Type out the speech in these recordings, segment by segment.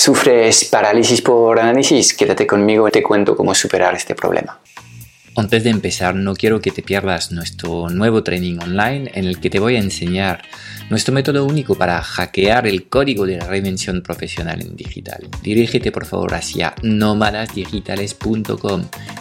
¿Sufres parálisis por análisis? Quédate conmigo y te cuento cómo superar este problema. Antes de empezar, no quiero que te pierdas nuestro nuevo training online en el que te voy a enseñar nuestro método único para hackear el código de la reinvención profesional en digital. Dirígete por favor hacia nómadasdigitales.com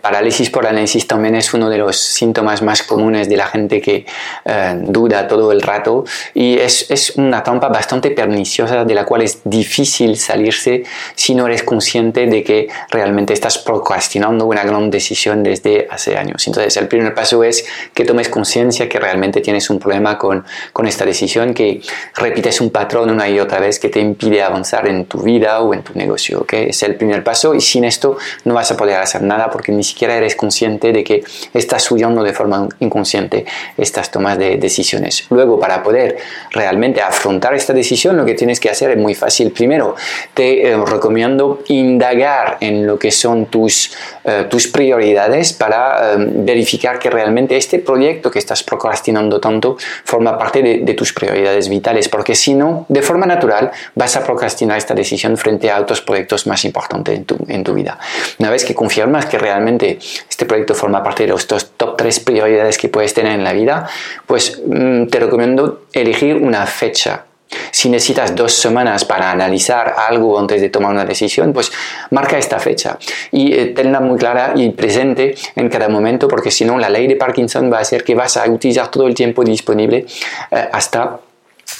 parálisis por análisis también es uno de los síntomas más comunes de la gente que eh, duda todo el rato y es, es, una trampa bastante perniciosa de la cual es difícil salirse si no eres consciente de que realmente estás procrastinando una gran decisión desde hace años. Entonces, el primer paso es que tomes conciencia que realmente tienes un problema con, con esta decisión, que repites un patrón una y otra vez que te impide avanzar en tu vida o en tu negocio. ¿okay? Es el primer paso y sin esto no vas a poder hacer nada porque ni siquiera eres consciente de que estás huyendo de forma inconsciente estas tomas de decisiones. Luego, para poder realmente afrontar esta decisión, lo que tienes que hacer es muy fácil. Primero, te eh, recomiendo indagar en lo que son tus, eh, tus prioridades para eh, verificar que realmente este proyecto que estás procrastinando tanto forma parte de, de tus prioridades vitales, porque si no, de forma natural, vas a procrastinar esta decisión frente a otros proyectos más importantes en tu, en tu vida. Una vez que confirmas que realmente este proyecto forma parte de los top 3 prioridades que puedes tener en la vida, pues mm, te recomiendo elegir una fecha. Si necesitas dos semanas para analizar algo antes de tomar una decisión, pues marca esta fecha y eh, tenla muy clara y presente en cada momento, porque si no, la ley de Parkinson va a hacer que vas a utilizar todo el tiempo disponible eh, hasta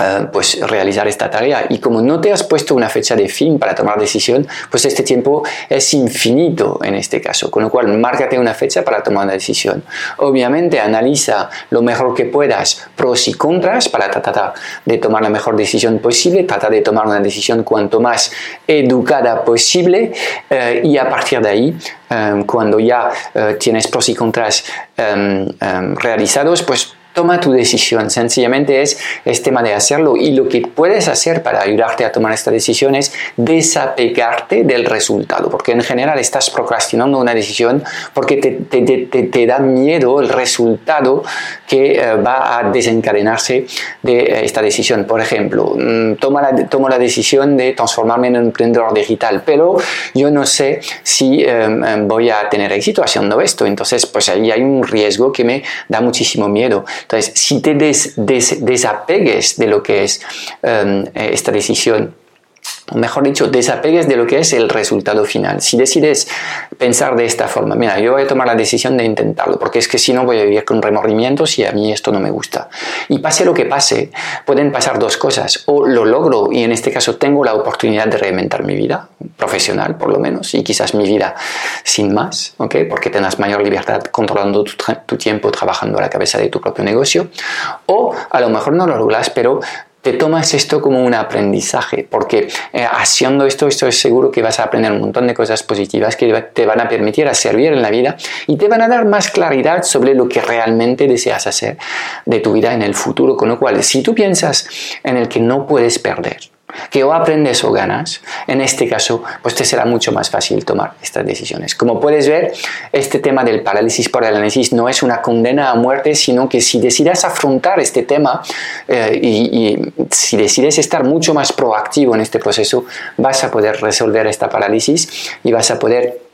eh, pues realizar esta tarea. Y como no te has puesto una fecha de fin para tomar decisión pues este tiempo es infinito en este caso con lo cual márcate una fecha para tomar una decisión. Obviamente analiza lo mejor que puedas pros y contras para tratar de tomar la mejor decisión posible trata de tomar una decisión cuanto más educada posible eh, y a partir de ahí eh, cuando ya tienes pros y contras realizados pues Toma tu decisión, sencillamente es, es tema de hacerlo y lo que puedes hacer para ayudarte a tomar esta decisión es desapegarte del resultado, porque en general estás procrastinando una decisión porque te, te, te, da miedo el resultado que eh, va a desencadenarse de eh, esta decisión. Por ejemplo, mm, toma la, tomo la decisión de transformarme en un emprendedor digital, pero yo no sé si em, em, voy a tener éxito haciendo esto, entonces pues ahí hay un riesgo que me da muchísimo miedo. Entonces, si te desapegues de lo que es em, esta decisión, o mejor dicho, desapegues de lo que es el resultado final. Si decides pensar de esta forma, mira, yo voy a tomar la decisión de intentarlo, porque es que si no voy a vivir con remordimientos y a mí esto no me gusta. Y pase lo que pase, pueden pasar dos cosas. O lo logro y en este caso tengo la oportunidad de reinventar mi vida, profesional por lo menos, y quizás mi vida sin más, ¿ok? Porque tengas mayor libertad controlando tu, tiempo trabajando a la cabeza de tu propio negocio. O a lo mejor no lo logras, pero te tomas esto como un aprendizaje, porque eh, haciendo esto estoy seguro que vas a aprender un montón de cosas positivas que te van a permitir a servir en la vida y te van a dar más claridad sobre lo que realmente deseas hacer de tu vida en el futuro. Con lo cual, si tú piensas en el que no puedes perder, que o aprendes o ganas, en este caso, pues te será mucho más fácil tomar estas decisiones. Como puedes ver, este tema del parálisis por el análisis no es una condena a muerte, sino que si decides afrontar este tema eh, y, y, si decides estar mucho más proactivo en este proceso, vas a poder resolver esta parálisis y vas a poder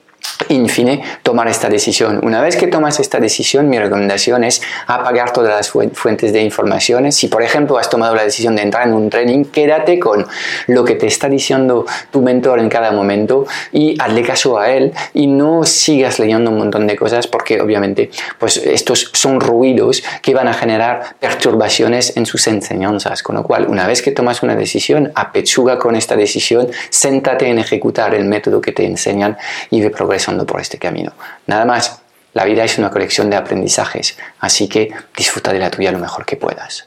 in fine, tomar esta decisión. Una vez que tomas esta decisión, mi recomendación es apagar todas las fuentes de informaciones. Si, por ejemplo, has tomado la decisión de entrar en un training, quédate con lo que te está diciendo tu mentor en cada momento y hazle caso a él y no sigas leyendo un montón de cosas porque, obviamente, pues estos son ruidos que van a generar perturbaciones en sus enseñanzas. Con lo cual, una vez que tomas una decisión, apechuga con esta decisión, séntate en ejecutar el método que te enseñan y ve progreso por este camino. Nada más, la vida es una colección de aprendizajes, así que disfruta de la tuya lo mejor que puedas.